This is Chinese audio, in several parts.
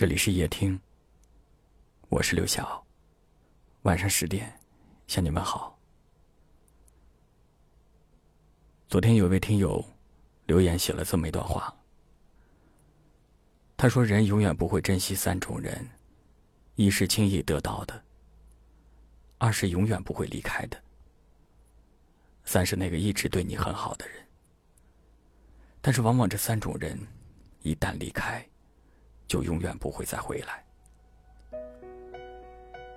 这里是夜听，我是刘晓。晚上十点向你们好。昨天有位听友留言写了这么一段话，他说：“人永远不会珍惜三种人，一是轻易得到的，二是永远不会离开的，三是那个一直对你很好的人。但是往往这三种人一旦离开。”就永远不会再回来。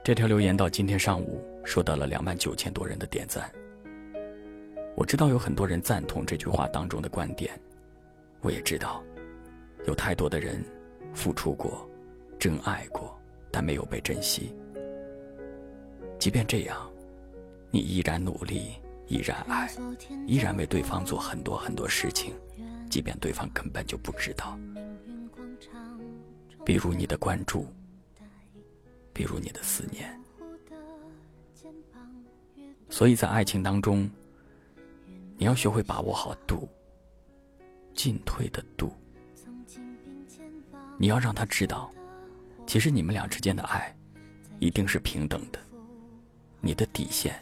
这条留言到今天上午收到了两万九千多人的点赞。我知道有很多人赞同这句话当中的观点，我也知道，有太多的人付出过，真爱过，但没有被珍惜。即便这样，你依然努力，依然爱，依然为对方做很多很多事情，即便对方根本就不知道。比如你的关注，比如你的思念，所以在爱情当中，你要学会把握好度，进退的度。你要让他知道，其实你们俩之间的爱，一定是平等的，你的底线，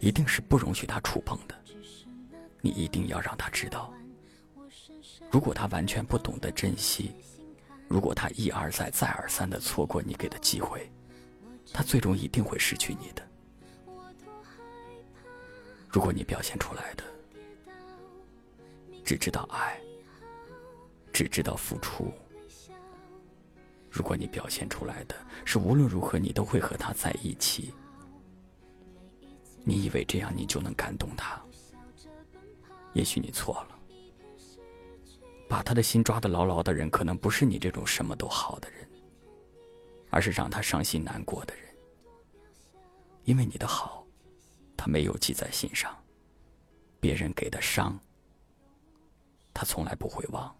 一定是不容许他触碰的。你一定要让他知道，如果他完全不懂得珍惜。如果他一而再、再而三的错过你给的机会，他最终一定会失去你的。如果你表现出来的只知道爱，只知道付出，如果你表现出来的是无论如何你都会和他在一起，你以为这样你就能感动他？也许你错了。把他的心抓得牢牢的人，可能不是你这种什么都好的人，而是让他伤心难过的人。因为你的好，他没有记在心上；别人给的伤，他从来不会忘。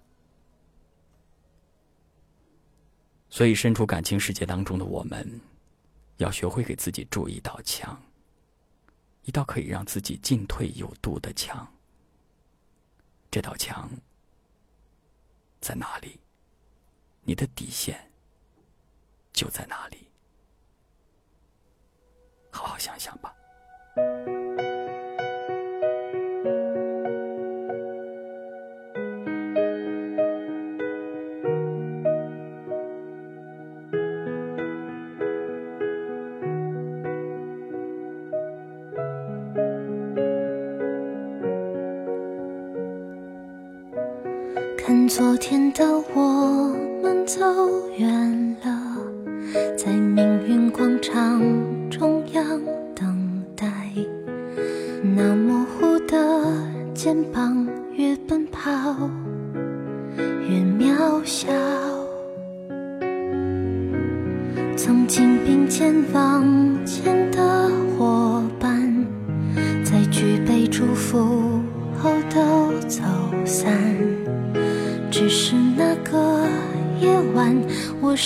所以，身处感情世界当中的我们，要学会给自己筑一道墙，一道可以让自己进退有度的墙。这道墙。在哪里，你的底线就在哪里。好好想想吧。看昨天的我们走远了，在命运广场中央等待。那模糊的肩膀，越奔跑越渺小。曾经并肩往前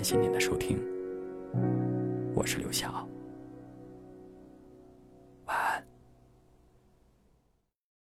感谢您的收听，我是刘晓。